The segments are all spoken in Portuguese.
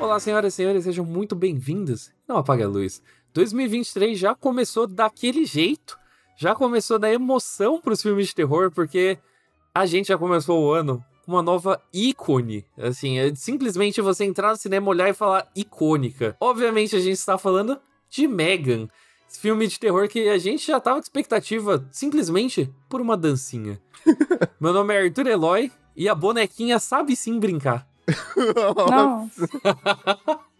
Olá, senhoras e senhores, sejam muito bem-vindos. Não apague a luz. 2023 já começou daquele jeito, já começou da emoção para os filmes de terror, porque a gente já começou o ano com uma nova ícone. Assim, é simplesmente você entrar no cinema, olhar e falar icônica. Obviamente a gente está falando de Megan. Esse filme de terror que a gente já tava com expectativa simplesmente por uma dancinha. Meu nome é Arthur Eloy e a bonequinha sabe sim brincar. Nossa.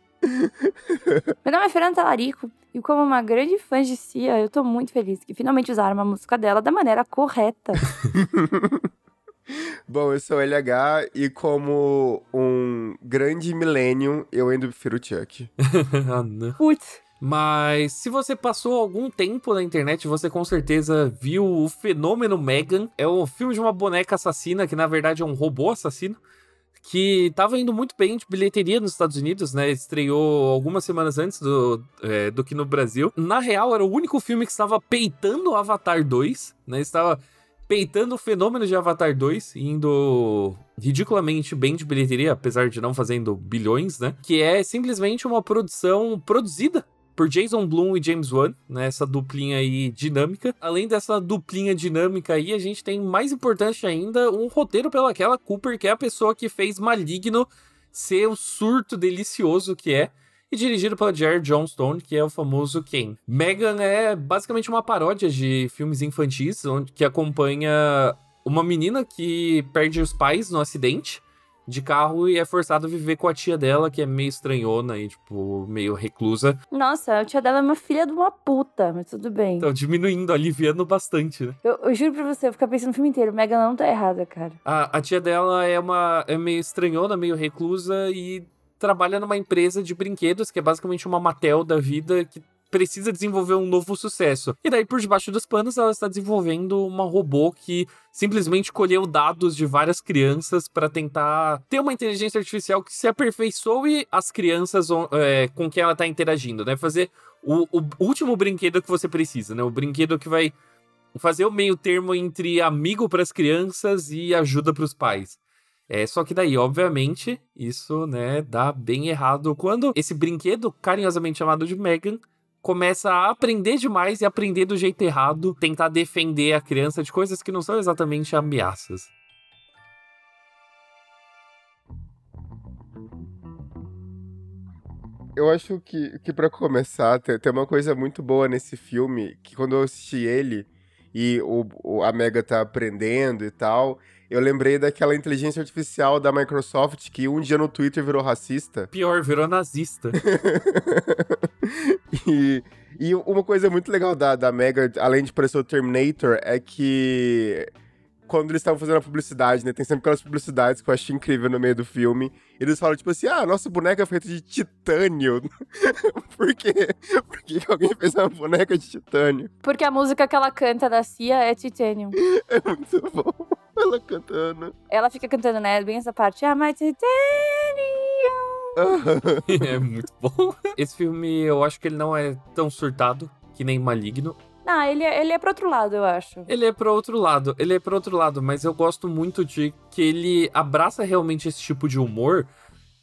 Meu nome é Fernanda Talarico e como uma grande fã de Cia, eu tô muito feliz que finalmente usaram uma música dela da maneira correta. Bom, eu sou o LH e como um grande millennium, eu ainda prefiro o Chuck. ah, não. Putz. Mas se você passou algum tempo na internet, você com certeza viu o fenômeno Megan. É um filme de uma boneca assassina, que na verdade é um robô assassino, que tava indo muito bem de bilheteria nos Estados Unidos, né? Estreou algumas semanas antes do, é, do que no Brasil. Na real, era o único filme que estava peitando Avatar 2, né? Estava peitando o fenômeno de Avatar 2, indo ridiculamente bem de bilheteria, apesar de não fazendo bilhões, né? Que é simplesmente uma produção produzida por Jason Blum e James Wan, né, essa duplinha aí dinâmica. Além dessa duplinha dinâmica aí, a gente tem mais importante ainda um roteiro pelaquela Cooper, que é a pessoa que fez Maligno ser o surto delicioso que é. E dirigido pela Jared Johnstone, que é o famoso Ken. Megan é basicamente uma paródia de filmes infantis, onde, que acompanha uma menina que perde os pais no acidente de carro e é forçado a viver com a tia dela, que é meio estranhona e, tipo, meio reclusa. Nossa, a tia dela é uma filha de uma puta, mas tudo bem. Então, diminuindo, aliviando bastante, né? Eu, eu juro pra você, eu ficar pensando o filme inteiro, Megan não tá errada, cara. A, a tia dela é uma. é meio estranhona, meio reclusa e trabalha numa empresa de brinquedos, que é basicamente uma Mattel da vida, que precisa desenvolver um novo sucesso. E daí, por debaixo dos panos, ela está desenvolvendo uma robô que simplesmente colheu dados de várias crianças para tentar ter uma inteligência artificial que se aperfeiçoe as crianças é, com quem ela está interagindo, né? Fazer o, o último brinquedo que você precisa, né? O brinquedo que vai fazer o meio termo entre amigo para as crianças e ajuda para os pais. É, só que daí, obviamente, isso, né, dá bem errado quando esse brinquedo carinhosamente chamado de Megan começa a aprender demais e aprender do jeito errado, tentar defender a criança de coisas que não são exatamente ameaças. Eu acho que, que para começar, tem, tem uma coisa muito boa nesse filme, que quando eu assisti ele e o, o, a Mega tá aprendendo e tal, eu lembrei daquela inteligência artificial da Microsoft que um dia no Twitter virou racista. Pior, virou nazista. e, e uma coisa muito legal da, da Mega, além de parecer o Terminator, é que quando eles estavam fazendo a publicidade, né? Tem sempre aquelas publicidades que eu acho incrível no meio do filme. Eles falam, tipo assim, ah, nossa boneca é feita de titânio. Por quê? Por que alguém fez uma boneca de titânio? Porque a música que ela canta da Cia é Titanium. É muito bom. Ela cantando. Ela fica cantando, né? Bem essa parte. Ah, my Titanium. é muito bom. Esse filme, eu acho que ele não é tão surtado que nem Maligno. Ah, ele é, ele é pro outro lado, eu acho. Ele é pro outro lado, ele é pro outro lado, mas eu gosto muito de que ele abraça realmente esse tipo de humor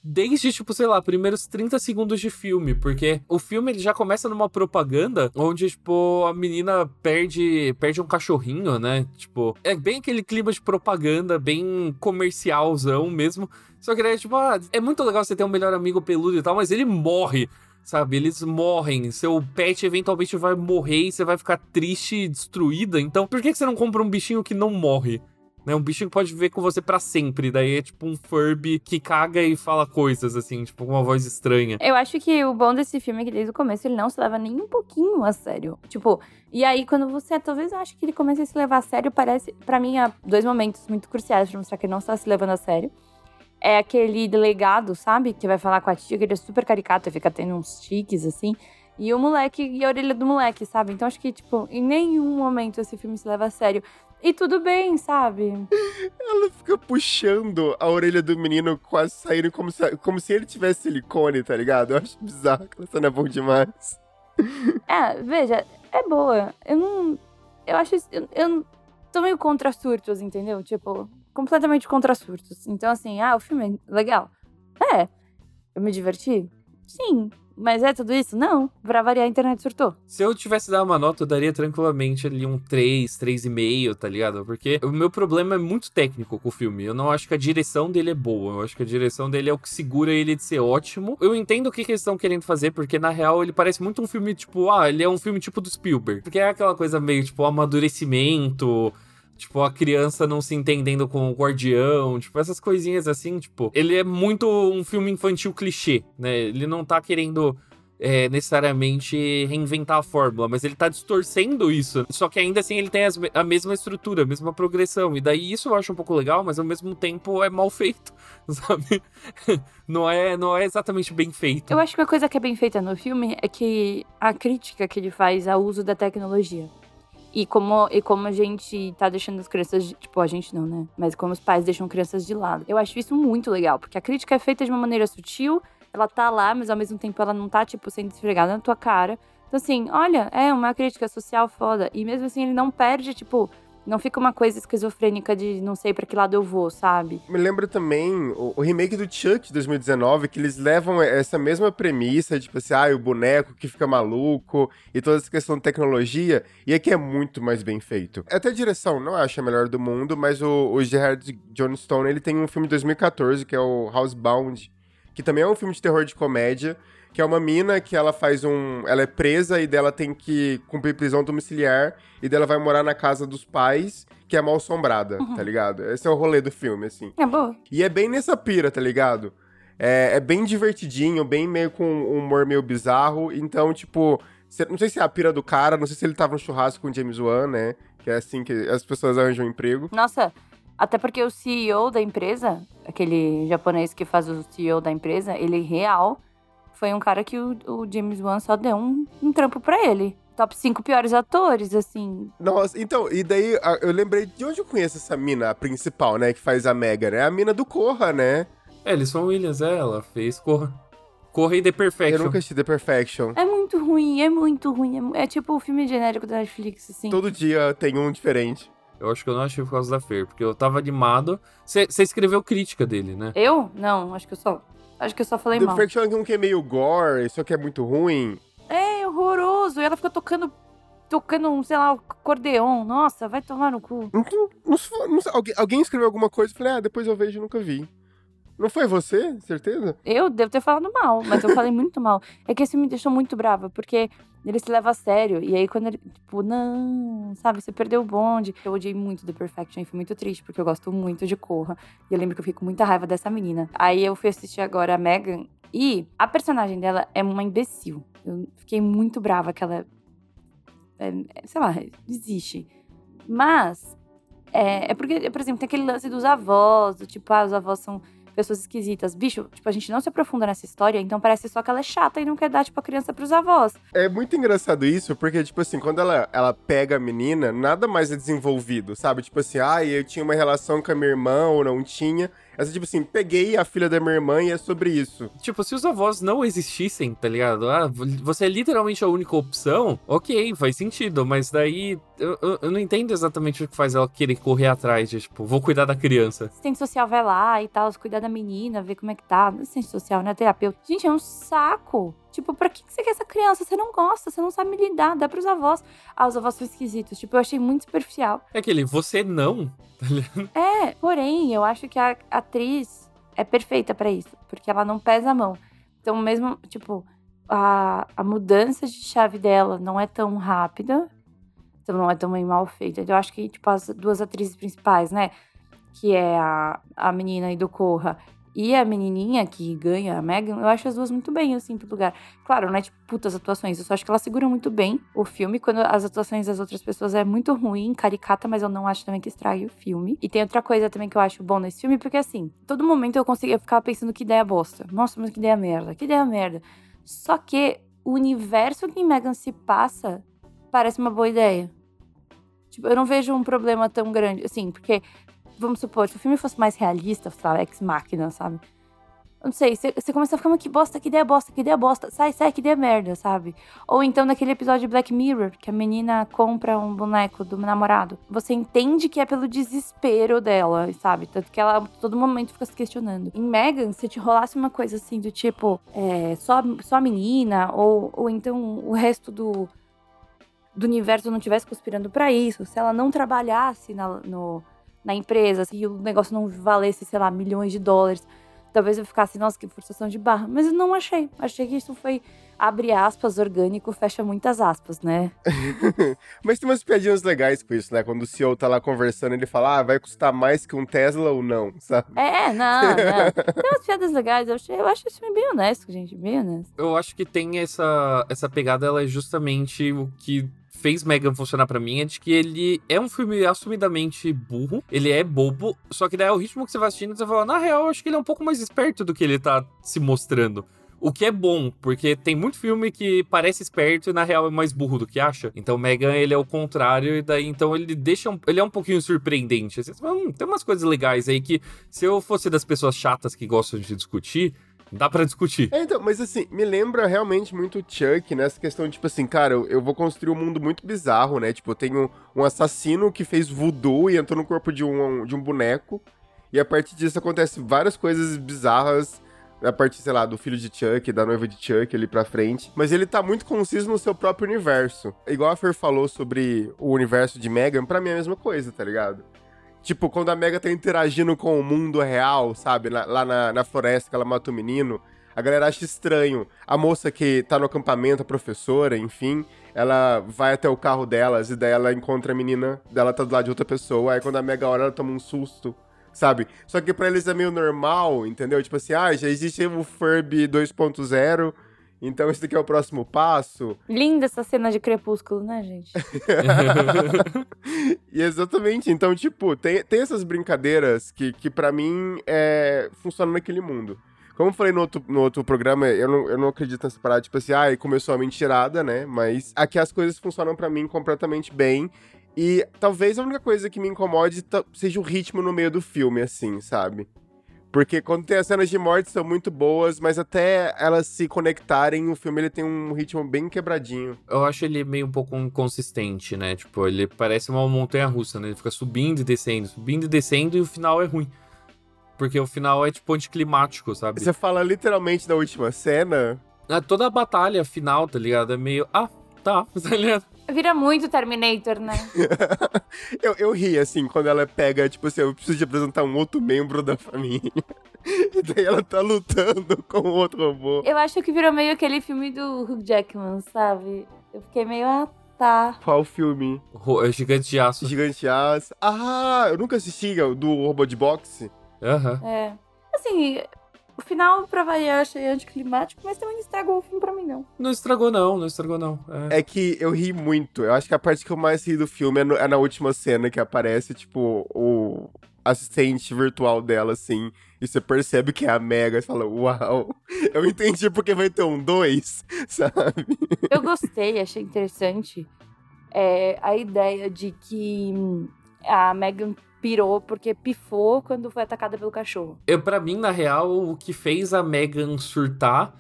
desde, tipo, sei lá, primeiros 30 segundos de filme, porque o filme ele já começa numa propaganda onde, tipo, a menina perde, perde um cachorrinho, né? Tipo, é bem aquele clima de propaganda, bem comercialzão mesmo. Só que é tipo, ah, é muito legal você ter um melhor amigo peludo e tal, mas ele morre sabe? Eles morrem. Seu pet eventualmente vai morrer e você vai ficar triste e destruída. Então, por que você não compra um bichinho que não morre? Né, um bichinho que pode viver com você para sempre. Daí é tipo um Furby que caga e fala coisas, assim, tipo, com uma voz estranha. Eu acho que o bom desse filme é que desde o começo ele não se leva nem um pouquinho a sério. Tipo, e aí quando você, talvez eu acho que ele comece a se levar a sério, parece, para mim, há dois momentos muito cruciais pra mostrar que ele não está se levando a sério é aquele delegado, sabe? Que vai falar com a tia, que ele é super caricato, fica tendo uns tiques, assim. E o moleque, e a orelha do moleque, sabe? Então acho que, tipo, em nenhum momento esse filme se leva a sério. E tudo bem, sabe? Ela fica puxando a orelha do menino, quase saindo como se, como se ele tivesse silicone, tá ligado? Eu acho bizarro, aquela cena é bom demais. É, veja, é boa. Eu não. Eu acho. Eu, eu tô meio contra surtos, entendeu? Tipo, completamente contra surtos. Então, assim, ah, o filme é legal. É. Eu me diverti? Sim. Mas é tudo isso? Não. Pra variar, a internet surtou. Se eu tivesse dado uma nota, eu daria tranquilamente ali um 3, 3,5, tá ligado? Porque o meu problema é muito técnico com o filme. Eu não acho que a direção dele é boa. Eu acho que a direção dele é o que segura ele de ser ótimo. Eu entendo o que, que eles estão querendo fazer, porque na real ele parece muito um filme tipo, ah, ele é um filme tipo do Spielberg. Porque é aquela coisa meio tipo amadurecimento. Tipo, a criança não se entendendo com o guardião, tipo, essas coisinhas assim, tipo. Ele é muito um filme infantil clichê, né? Ele não tá querendo é, necessariamente reinventar a fórmula, mas ele tá distorcendo isso. Só que ainda assim ele tem as, a mesma estrutura, a mesma progressão. E daí isso eu acho um pouco legal, mas ao mesmo tempo é mal feito, sabe? não, é, não é exatamente bem feito. Eu acho que uma coisa que é bem feita no filme é que a crítica que ele faz ao uso da tecnologia. E como, e como a gente tá deixando as crianças. Tipo, a gente não, né? Mas como os pais deixam crianças de lado. Eu acho isso muito legal, porque a crítica é feita de uma maneira sutil, ela tá lá, mas ao mesmo tempo ela não tá, tipo, sendo esfregada na tua cara. Então, assim, olha, é uma crítica social foda. E mesmo assim, ele não perde, tipo, não fica uma coisa esquizofrênica de não sei para que lado eu vou, sabe? Me lembra também o, o, remake do Chuck de 2019, que eles levam essa mesma premissa, tipo assim, ah, o boneco que fica maluco e toda essa questão de tecnologia, e aqui é muito mais bem feito. Até a direção, não acho a melhor do mundo, mas o, o Gerard Johnstone, ele tem um filme de 2014, que é o Housebound, que também é um filme de terror de comédia, que é uma mina que ela faz um. Ela é presa e dela tem que cumprir prisão domiciliar. E dela vai morar na casa dos pais, que é mal assombrada, uhum. tá ligado? Esse é o rolê do filme, assim. É boa. E é bem nessa pira, tá ligado? É, é bem divertidinho, bem meio com um humor meio bizarro. Então, tipo. Não sei se é a pira do cara, não sei se ele tava no churrasco com o James Wan, né? Que é assim que as pessoas arranjam um emprego. Nossa, até porque o CEO da empresa, aquele japonês que faz o CEO da empresa, ele real foi um cara que o, o James Wan só deu um, um trampo para ele. Top 5 piores atores, assim. Nossa, então, e daí eu lembrei de onde eu conheço essa mina, a principal, né, que faz a Mega, né? A mina do Corra, né? É, Alison Williams, é, ela fez Corra. Corra e The Perfection. Eu nunca assisti The Perfection. É muito ruim, é muito ruim. É, é tipo o filme genérico da Netflix, assim. Todo dia tem um diferente. Eu acho que eu não achei por causa da Fer, porque eu tava animado. Você escreveu crítica dele, né? Eu? Não, acho que eu só Acho que eu só falei The mal. Perfection é um que é meio gore, isso aqui é muito ruim. É, horroroso. E ela fica tocando, tocando, sei lá, acordeon. Nossa, vai tomar no cu. Não, não, não, alguém, alguém escreveu alguma coisa e falei, ah, depois eu vejo e nunca vi. Não foi você, certeza? Eu devo ter falado mal, mas eu falei muito mal. É que isso me deixou muito brava, porque ele se leva a sério. E aí, quando ele, tipo, não, sabe, você perdeu o bonde. Eu odiei muito The Perfection e fui muito triste, porque eu gosto muito de Corra. E eu lembro que eu fico com muita raiva dessa menina. Aí eu fui assistir agora a Megan e a personagem dela é uma imbecil. Eu fiquei muito brava que ela. É, sei lá, existe. Mas. É, é porque, por exemplo, tem aquele lance dos avós, do tipo, ah, os avós são pessoas esquisitas. Bicho, tipo, a gente não se aprofunda nessa história, então parece só que ela é chata e não quer dar, tipo, a criança pros avós. É muito engraçado isso, porque, tipo assim, quando ela, ela pega a menina, nada mais é desenvolvido, sabe? Tipo assim, ah, eu tinha uma relação com a minha irmã ou não tinha. Essa, tipo assim, peguei a filha da minha irmã e é sobre isso. Tipo, se os avós não existissem, tá ligado? Ah, você é literalmente a única opção, ok, faz sentido, mas daí eu, eu, eu, não entendo exatamente o que faz ela querer correr atrás de, tipo, vou cuidar da criança. Assistente social vai lá e tal, cuidar da menina, ver como é que tá. Assistente social, né? Terapeuta. Gente, é um saco. Tipo, pra que você quer essa criança? Você não gosta, você não sabe lidar, dá pros avós. Ah, os avós são esquisitos. Tipo, eu achei muito superficial. É aquele, você não, tá ligado? É, porém, eu acho que a atriz é perfeita para isso, porque ela não pesa a mão. Então, mesmo, tipo, a, a mudança de chave dela não é tão rápida, então não é tão mal feita. Eu acho que, tipo, as duas atrizes principais, né? Que é a, a menina aí do Corra e a menininha que ganha, a Megan, eu acho as duas muito bem, assim, pro lugar. Claro, não é tipo putas atuações, eu só acho que elas seguram muito bem o filme, quando as atuações das outras pessoas é muito ruim, caricata, mas eu não acho também que estrague o filme. E tem outra coisa também que eu acho bom nesse filme, porque assim, todo momento eu conseguia ficar pensando que ideia bosta. Nossa, mas que ideia merda, que ideia merda. Só que o universo que Megan se passa parece uma boa ideia. Tipo, eu não vejo um problema tão grande, assim, porque vamos supor, se o filme fosse mais realista, sabe, ex-máquina, sabe? não sei, você começa a ficar, mas que bosta, que ideia bosta, que ideia bosta. Sai, sai, que ideia merda, sabe? Ou então naquele episódio de Black Mirror, que a menina compra um boneco do namorado. Você entende que é pelo desespero dela, sabe? Tanto que ela todo momento fica se questionando. Em Megan, se te rolasse uma coisa assim do tipo, é, só, só a menina, ou, ou então o resto do, do universo não tivesse conspirando para isso, se ela não trabalhasse na, no, na empresa, se o negócio não valesse, sei lá, milhões de dólares talvez eu ficasse, nossa, que forçação de barra. Mas eu não achei. Achei que isso foi, abre aspas, orgânico, fecha muitas aspas, né? Mas tem umas piadinhas legais com isso, né? Quando o CEO tá lá conversando, ele fala, ah, vai custar mais que um Tesla ou não, sabe? É, não, não. Tem umas piadas legais. Eu, achei, eu acho isso bem honesto, gente, bem honesto. Eu acho que tem essa, essa pegada, ela é justamente o que fez Megan funcionar para mim é de que ele é um filme assumidamente burro, ele é bobo, só que daí é o ritmo que você vai assistindo você fala, na real, acho que ele é um pouco mais esperto do que ele tá se mostrando. O que é bom, porque tem muito filme que parece esperto e na real é mais burro do que acha. Então Megan, ele é o contrário, e daí então ele deixa. Um, ele é um pouquinho surpreendente. Assim, hum, tem umas coisas legais aí que, se eu fosse das pessoas chatas que gostam de discutir, Dá para discutir. É, então, mas assim, me lembra realmente muito o Chuck nessa questão, tipo assim, cara, eu, eu, vou construir um mundo muito bizarro, né? Tipo, eu tenho um assassino que fez voodoo e entrou no corpo de um, de um boneco. E a partir disso acontece várias coisas bizarras. A partir, sei lá, do filho de Chuck, da noiva de Chuck ali pra frente. Mas ele tá muito conciso no seu próprio universo. Igual a Fer falou sobre o universo de Megan, pra mim é a mesma coisa, tá ligado? Tipo, quando a Mega tá interagindo com o mundo real, sabe? lá, lá na, na floresta que ela mata o menino. A galera acha estranho. A moça que tá no acampamento, a professora, enfim, ela vai até o carro delas e daí ela encontra a menina, dela tá do lado de outra pessoa. Aí quando a Mega olha, ela toma um susto, sabe? Só que pra eles é meio normal, entendeu? Tipo assim, ah, já existe o Furby 2.0 então esse daqui é o próximo passo. Linda essa cena de crepúsculo, né, gente? e exatamente. Então, tipo, tem, tem essas brincadeiras que, que para mim é, funcionam naquele mundo. Como eu falei no outro, no outro programa, eu não, eu não acredito nessa parada, tipo assim, ah, começou a mentirada, né? Mas aqui as coisas funcionam para mim completamente bem. E talvez a única coisa que me incomode seja o ritmo no meio do filme, assim, sabe? Porque quando tem as cenas de morte são muito boas, mas até elas se conectarem, o filme ele tem um ritmo bem quebradinho. Eu acho ele meio um pouco inconsistente, né? Tipo, ele parece uma montanha russa, né? Ele fica subindo e descendo, subindo e descendo e o final é ruim. Porque o final é tipo anticlimático, sabe? Você fala literalmente da última cena? É, toda a batalha final, tá ligado? É meio. Ah, tá, tá ligado? Vira muito Terminator, né? eu, eu ri, assim, quando ela pega, tipo assim, eu preciso de apresentar um outro membro da família. e daí ela tá lutando com o outro robô. Eu acho que virou meio aquele filme do Hugh Jackman, sabe? Eu fiquei meio, ah, tá. Qual filme? O, Gigante de Aço. Gigante de Aço. Ah, eu nunca assisti do robô de boxe. Aham. Uhum. É. Assim, o final, pra variar, achei anticlimático, mas também não estragou o filme pra mim, não. Não estragou, não, não estragou, não. É. é que eu ri muito. Eu acho que a parte que eu mais ri do filme é, no, é na última cena que aparece, tipo, o assistente virtual dela, assim. E você percebe que é a Mega e fala, uau, eu entendi porque vai ter um dois, sabe? Eu gostei, achei interessante é, a ideia de que a Megan pirou porque pifou quando foi atacada pelo cachorro. Eu, para mim, na real, o que fez a Megan surtar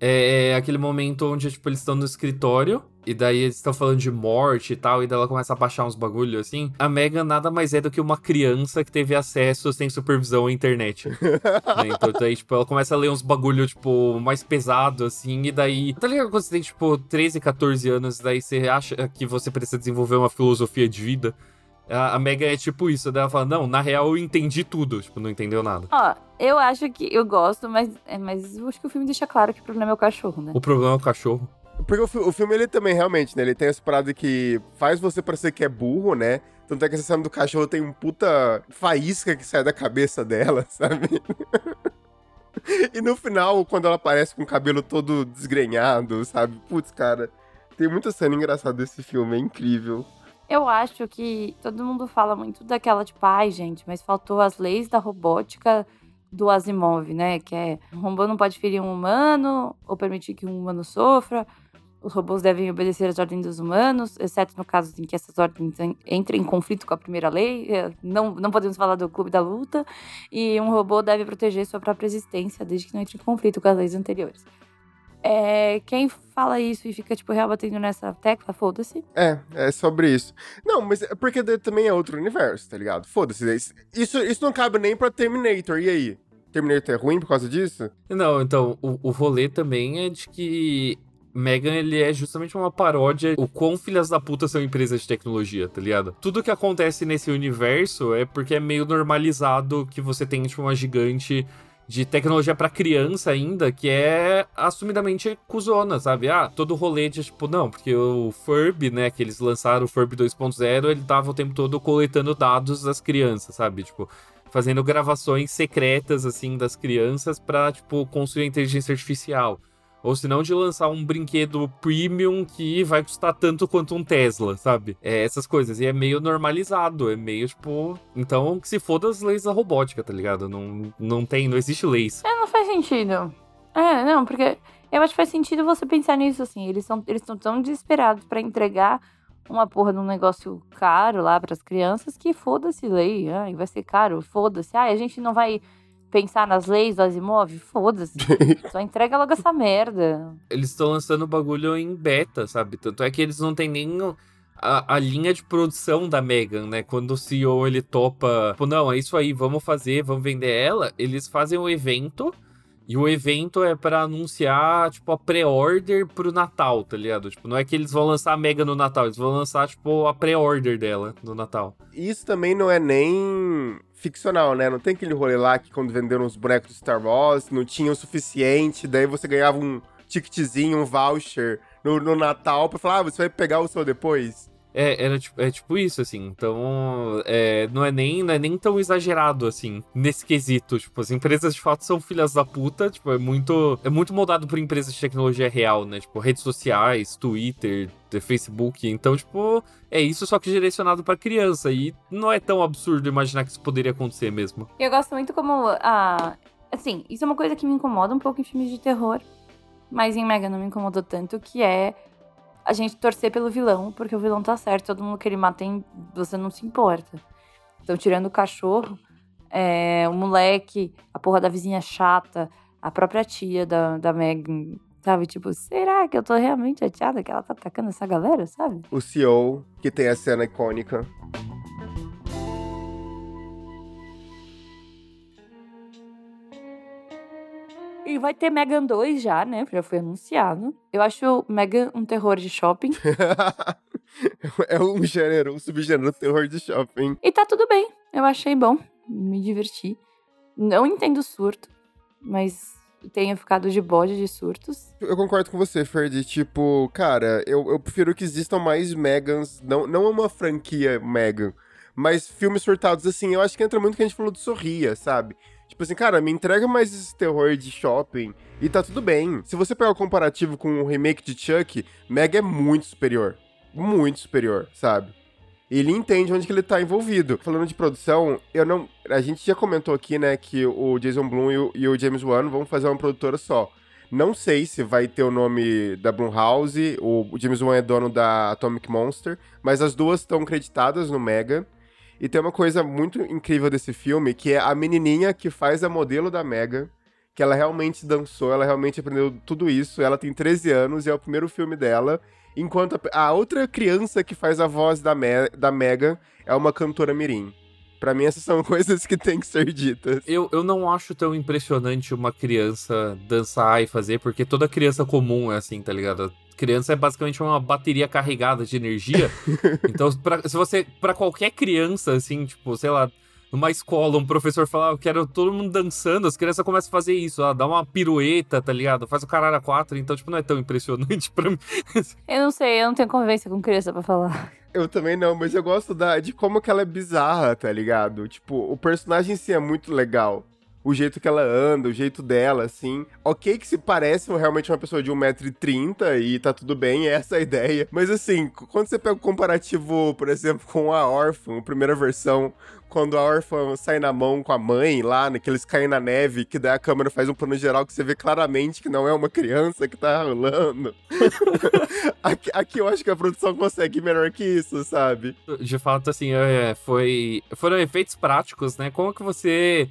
é aquele momento onde, tipo, eles estão no escritório. E daí eles estão falando de morte e tal, e daí ela começa a baixar uns bagulho assim. A Megan nada mais é do que uma criança que teve acesso sem supervisão à internet. né? Então daí, tipo, ela começa a ler uns bagulho, tipo, mais pesado, assim, e daí. Tá ligado quando você tem, tipo, 13, 14 anos, daí você acha que você precisa desenvolver uma filosofia de vida? A, a Mega é tipo isso, daí ela fala, não, na real eu entendi tudo, tipo, não entendeu nada. Ó, eu acho que eu gosto, mas, é, mas eu acho que o filme deixa claro que o problema é o cachorro, né? O problema é o cachorro. Porque o, o filme, ele também, realmente, né, ele tem essa parada que faz você parecer que é burro, né? Tanto é que essa cena do cachorro tem um puta faísca que sai da cabeça dela, sabe? e no final, quando ela aparece com o cabelo todo desgrenhado, sabe? Putz, cara, tem muita cena engraçada desse filme, é incrível. Eu acho que todo mundo fala muito daquela, tipo, ai, gente, mas faltou as leis da robótica do Asimov, né? Que é um robô não pode ferir um humano ou permitir que um humano sofra. os robôs devem obedecer às ordens dos humanos, exceto no caso em que essas ordens entrem em conflito com a primeira lei. É, não, não podemos falar do clube da luta. E um robô deve proteger sua própria existência, desde que não entre em conflito com as leis anteriores. É, quem fala isso e fica, tipo, real batendo nessa tecla, foda-se. É, é sobre isso. Não, mas é porque também é outro universo, tá ligado? Foda-se. Isso, isso não cabe nem pra Terminator, e aí? Terminator é ruim por causa disso? Não, então, o, o rolê também é de que Megan, ele é justamente uma paródia o quão filhas da puta são empresas de tecnologia, tá ligado? Tudo que acontece nesse universo é porque é meio normalizado que você tem, tipo, uma gigante de tecnologia para criança ainda, que é assumidamente cuzona, sabe? Ah, todo rolê de tipo, não, porque o Furby, né, que eles lançaram o Furby 2.0, ele tava o tempo todo coletando dados das crianças, sabe? Tipo, fazendo gravações secretas, assim, das crianças pra, tipo, construir inteligência artificial. Ou se não, de lançar um brinquedo premium que vai custar tanto quanto um Tesla, sabe? É essas coisas. E é meio normalizado. É meio tipo. Então, que se foda as leis da robótica, tá ligado? Não, não tem, não existe leis. É, não faz sentido. É, não, porque eu acho que faz sentido você pensar nisso, assim. Eles estão eles tão desesperados para entregar uma porra de um negócio caro lá para as crianças que foda-se lei. Ai, vai ser caro, foda-se. Ai, a gente não vai pensar nas leis do Asimov? Foda-se. Só entrega logo essa merda. Eles estão lançando o bagulho em beta, sabe? Tanto é que eles não têm nem a, a, linha de produção da Megan, né? Quando o CEO ele topa, tipo, não, é isso aí, vamos fazer, vamos vender ela. Eles fazem o um evento. E o evento é para anunciar, tipo, a pré-order pro Natal, tá ligado? Tipo, não é que eles vão lançar a Mega no Natal, eles vão lançar, tipo, a pré-order dela no Natal. Isso também não é nem ficcional, né? Não tem aquele rolê lá que quando venderam os bonecos do Star Wars, não tinha o suficiente, daí você ganhava um ticketzinho, um voucher no, no Natal pra falar, ah, você vai pegar o seu depois. É, era tipo, é tipo isso, assim. Então, é, não, é nem, não é nem tão exagerado, assim, nesse quesito. Tipo, as empresas de fato são filhas da puta. Tipo, é muito, é muito moldado por empresas de tecnologia real, né? Tipo, redes sociais, Twitter, Facebook. Então, tipo, é isso só que direcionado para criança. E não é tão absurdo imaginar que isso poderia acontecer mesmo. Eu gosto muito como a. Assim, isso é uma coisa que me incomoda um pouco em filmes de terror. Mas em Mega não me incomodou tanto, que é a gente torcer pelo vilão, porque o vilão tá certo, todo mundo que ele mata, você não se importa. Então, tirando o cachorro, é, o moleque, a porra da vizinha chata, a própria tia da, da Megan, sabe? Tipo, será que eu tô realmente chateada que ela tá atacando essa galera, sabe? O CEO, que tem a cena icônica. E vai ter Megan 2 já, né? Já foi anunciado. Eu acho Megan um terror de shopping. é um gênero, um subgênero terror de shopping. E tá tudo bem. Eu achei bom. Me diverti. Não entendo surto, mas tenho ficado de bode de surtos. Eu concordo com você, Ferdi. Tipo, cara, eu, eu prefiro que existam mais Megans. Não, não uma franquia Megan, mas filmes surtados assim. Eu acho que entra muito que a gente falou de Sorria, sabe? Tipo assim, cara, me entrega mais esse terror de shopping e tá tudo bem. Se você pegar o comparativo com o remake de Chuck, Meg é muito superior. Muito superior, sabe? Ele entende onde que ele tá envolvido. Falando de produção, eu não. A gente já comentou aqui, né, que o Jason Blum e o, e o James Wan vão fazer uma produtora só. Não sei se vai ter o nome da Blumhouse, o James Wan é dono da Atomic Monster, mas as duas estão creditadas no Mega. E tem uma coisa muito incrível desse filme, que é a menininha que faz a modelo da Mega, que ela realmente dançou, ela realmente aprendeu tudo isso. Ela tem 13 anos e é o primeiro filme dela. Enquanto a, outra criança que faz a voz da, Me, da Mega é uma cantora mirim. Pra mim, essas são coisas que têm que ser ditas. Eu, eu não acho tão impressionante uma criança dançar e fazer, porque toda criança comum é assim, tá ligado? Criança é basicamente uma bateria carregada de energia. então, pra, se você, para qualquer criança, assim, tipo, sei lá, numa escola, um professor falar, ah, eu quero todo mundo dançando, as crianças começam a fazer isso, ó, dá uma pirueta, tá ligado? Faz o caralho a quatro, então, tipo, não é tão impressionante pra mim. eu não sei, eu não tenho convivência com criança pra falar. Eu também não, mas eu gosto da, de como que ela é bizarra, tá ligado? Tipo, o personagem em si é muito legal. O jeito que ela anda, o jeito dela, assim. Ok que se parece realmente uma pessoa de 1,30m e tá tudo bem, essa é a ideia. Mas assim, quando você pega o comparativo, por exemplo, com a Orphan, a primeira versão, quando a órfã sai na mão com a mãe lá, né, que eles caem na neve, que daí a câmera faz um plano geral que você vê claramente que não é uma criança que tá rolando. aqui, aqui, eu acho que a produção consegue melhor que isso, sabe? De fato, assim, é, foi, foram efeitos práticos, né? Como que você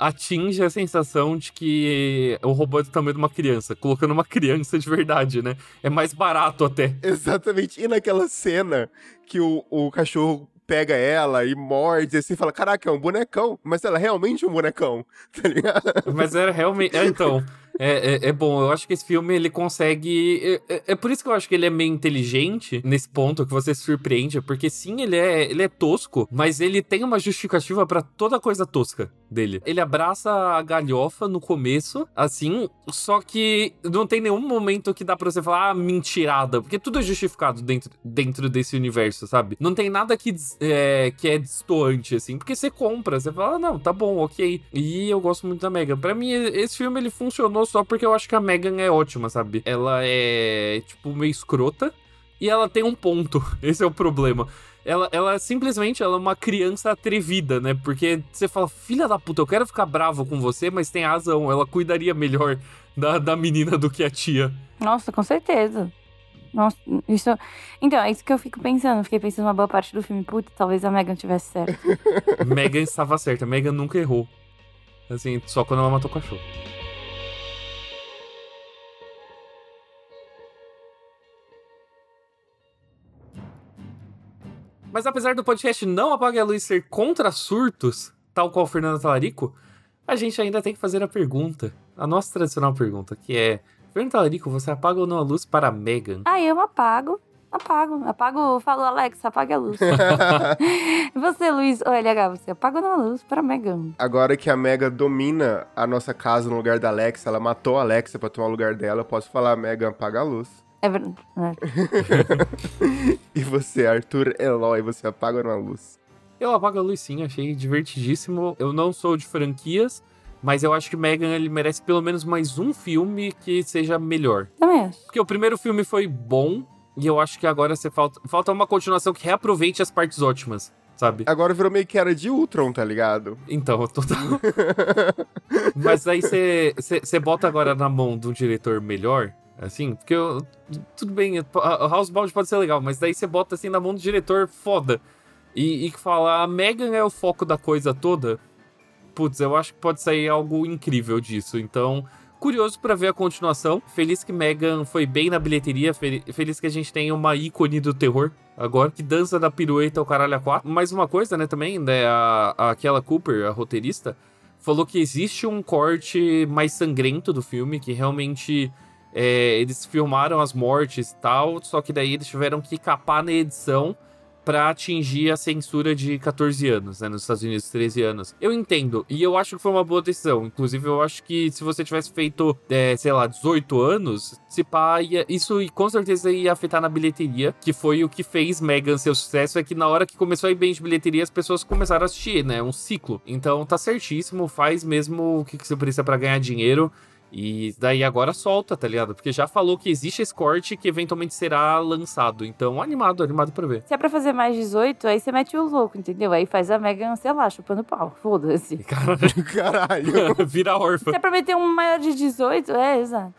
atinge a sensação de que o robô é do tamanho de uma criança, colocando uma criança de verdade, né? É mais barato até. Exatamente. E naquela cena que o, o cachorro pega ela e morde assim, fala: Caraca, é um bonecão. Mas ela é realmente um bonecão, tá ligado? Mas era realmente. É, então. É, é, é, bom, eu acho que esse filme ele consegue. É, é, é, por isso que eu acho que ele é meio inteligente nesse ponto, que você se surpreende, porque sim, ele é, ele é tosco, mas ele tem uma justificativa para toda coisa tosca dele. Ele abraça a galhofa no começo, assim, só que não tem nenhum momento que dá pra você falar, ah, mentirada, porque tudo é justificado dentro, dentro desse universo, sabe? Não tem nada que, é, que é distoante, assim, porque você compra, você fala, ah, não, tá bom, ok. E eu gosto muito da Megan. Pra mim, esse filme ele funcionou só porque eu acho que a Megan é ótima, sabe? Ela é, tipo, meio escrota e ela tem um ponto. Esse é o problema. Ela, ela simplesmente ela é uma criança atrevida, né? Porque você fala, filha da puta, eu quero ficar bravo com você, mas tem razão, ela cuidaria melhor da, da menina do que a tia. Nossa, com certeza. Nossa, isso. Então, é isso que eu fico pensando. Fiquei pensando uma boa parte do filme. Puta, talvez a Megan tivesse certo. Megan estava certa. Megan nunca errou. Assim, só quando ela matou o cachorro. Mas apesar do podcast não apague a luz ser contra surtos, tal qual o Fernando Talarico, a gente ainda tem que fazer a pergunta, a nossa tradicional pergunta, que é: Fernando Talarico, você apaga ou não a luz para Megan? Ah, eu apago. Apago, apago, falo, Alex, apague a luz. você, Luiz, ou LH, você apaga ou não a luz para Megan? Agora que a Mega domina a nossa casa no lugar da Alexa, ela matou a Alexa pra tomar o lugar dela, eu posso falar, Megan, apaga a luz. É verdade. e você, Arthur Eloy, você apaga na luz? Eu apago a luz sim, achei divertidíssimo. Eu não sou de franquias, mas eu acho que Megan ele merece pelo menos mais um filme que seja melhor. Também acho. Porque o primeiro filme foi bom, e eu acho que agora você falta, falta uma continuação que reaproveite as partes ótimas. Sabe? Agora virou meio que era de Ultron, tá ligado? Então, total. Mas aí você bota agora na mão de um diretor melhor, Assim, porque eu, tudo bem, Housebound pode ser legal, mas daí você bota assim na mão do diretor foda. E, e fala, a Megan é o foco da coisa toda. Putz, eu acho que pode sair algo incrível disso. Então, curioso para ver a continuação. Feliz que Megan foi bem na bilheteria. Feliz que a gente tem uma ícone do terror agora, que dança da pirueta o caralho a quatro. Mais uma coisa, né, também, né, a, a aquela Cooper, a roteirista, falou que existe um corte mais sangrento do filme, que realmente é, eles filmaram as mortes e tal, só que daí eles tiveram que capar na edição para atingir a censura de 14 anos, né? Nos Estados Unidos, 13 anos. Eu entendo, e eu acho que foi uma boa decisão. Inclusive, eu acho que se você tivesse feito, é, sei lá, 18 anos, se pá, ia, isso com certeza ia afetar na bilheteria, que foi o que fez Megan ser o sucesso, é que na hora que começou a ir bem de bilheteria, as pessoas começaram a assistir, né? Um ciclo. Então tá certíssimo, faz mesmo o que você precisa para ganhar dinheiro. E daí agora solta, tá ligado? Porque já falou que existe esse corte que eventualmente será lançado. Então, animado, animado pra ver. Se é pra fazer mais 18, aí você mete o louco, entendeu? Aí faz a Megan, sei lá, chupando pau. Foda-se. Caralho. Caralho. Vira órfã. Se é pra meter um maior de 18, é, exato.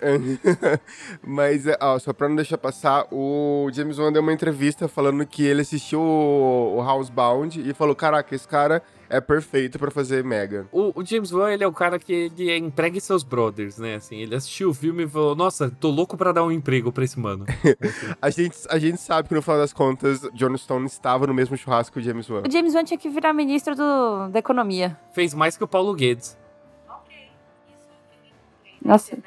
Mas, ó, só pra não deixar passar, o James Wan deu uma entrevista falando que ele assistiu o Housebound e falou: Caraca, esse cara é perfeito para fazer Mega. O, o, James Wan, ele é o cara que ele é empregue seus brothers, né? Assim, ele assistiu o filme e falou: Nossa, tô louco para dar um emprego pra esse mano. a, gente, a gente sabe que no final das contas, John Stone estava no mesmo churrasco que o James Wan. O James Wan tinha que virar ministro do, da economia. Fez mais que o Paulo Guedes. Nossa.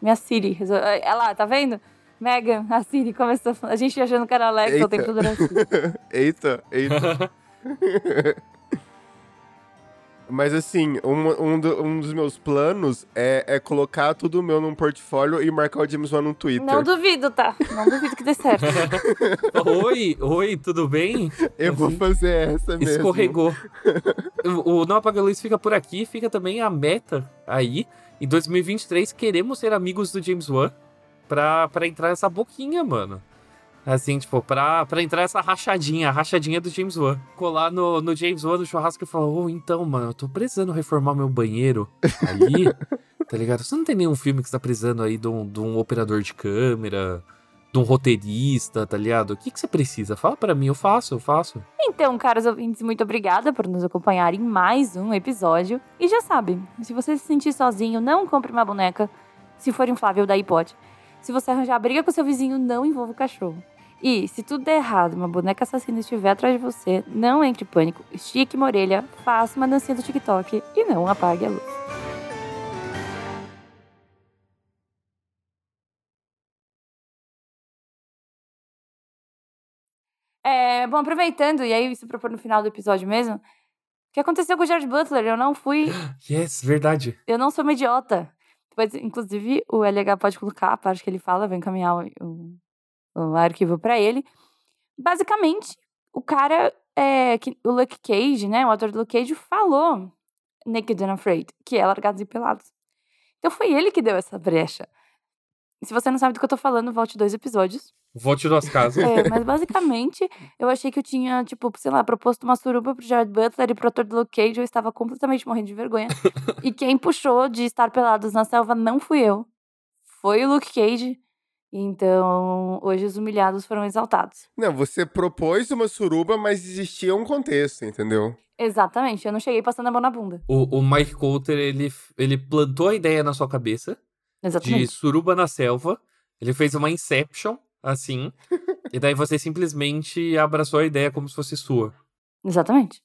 Minha Siri. Ela, lá, tá vendo? Megan, a Siri começou. A gente achando que era Alexa o tempo todo. eita, eita. Mas assim, um, um, do- um dos meus planos é, é colocar tudo meu num portfólio e marcar o James Wan no Twitter. Não duvido, tá? Não duvido que dê certo. oi, oi, tudo bem? Eu vou fazer essa mesmo. Escorregou. o Não Apaga Luz fica por aqui, fica também a meta aí. Em 2023, queremos ser amigos do James Wan pra, pra entrar nessa boquinha, mano. Assim, tipo, pra, pra entrar essa rachadinha, a rachadinha do James Wan. Colar no, no James Wan no churrasco e falar: Ô, então, mano, eu tô precisando reformar meu banheiro ali. tá ligado? Você não tem nenhum filme que você tá precisando aí de um, de um operador de câmera, de um roteirista, tá ligado? O que, que você precisa? Fala pra mim, eu faço, eu faço. Então, caros ouvintes, muito obrigada por nos acompanhar em mais um episódio. E já sabe, se você se sentir sozinho, não compre uma boneca. Se for inflável, daí pode. Se você arranjar briga com seu vizinho, não envolva o cachorro. E, se tudo der errado, uma boneca assassina estiver atrás de você, não entre em pânico, estique uma orelha, faça uma dancinha do TikTok e não apague a luz. É, bom, aproveitando, e aí isso propor no final do episódio mesmo, o que aconteceu com o George Butler? Eu não fui Yes, verdade. eu não sou uma idiota. Depois, inclusive, o LH pode colocar a parte que ele fala, vai encaminhar o, o, arquivo pra ele. Basicamente, o cara, é, que, o Luke Cage, né, o autor do Luke Cage, falou Naked and Afraid, que é Largados e Pelados. Então foi ele que deu essa brecha. Se você não sabe do que eu tô falando, volte dois episódios. Volte duas casas. É, mas basicamente, eu achei que eu tinha, tipo, sei lá, proposto uma suruba pro Jared Butler e pro ator do Luke Cage, eu estava completamente morrendo de vergonha. e quem puxou de estar pelados na selva não fui eu. Foi o Luke Cage. Então, hoje os humilhados foram exaltados. Não, você propôs uma suruba, mas existia um contexto, entendeu? Exatamente, eu não cheguei passando a mão na bunda. O, o Mike Coulter, ele, ele plantou a ideia na sua cabeça de Exatamente. suruba na selva. Ele fez uma Inception, assim. e daí você simplesmente abraçou a ideia como se fosse sua. Exatamente.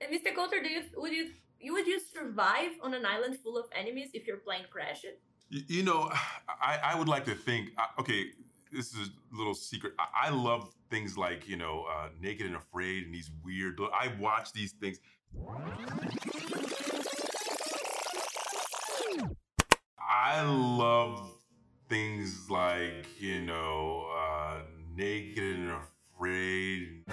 Mr. Coulter, do you, would you you would you survive on an island full of enemies if your plane crashed? You know, I, I would like to think. Okay, this is a little secret. I, I love things like you know, uh, Naked and Afraid and these weird. I watch these things. I love things like you know, uh, Naked and Afraid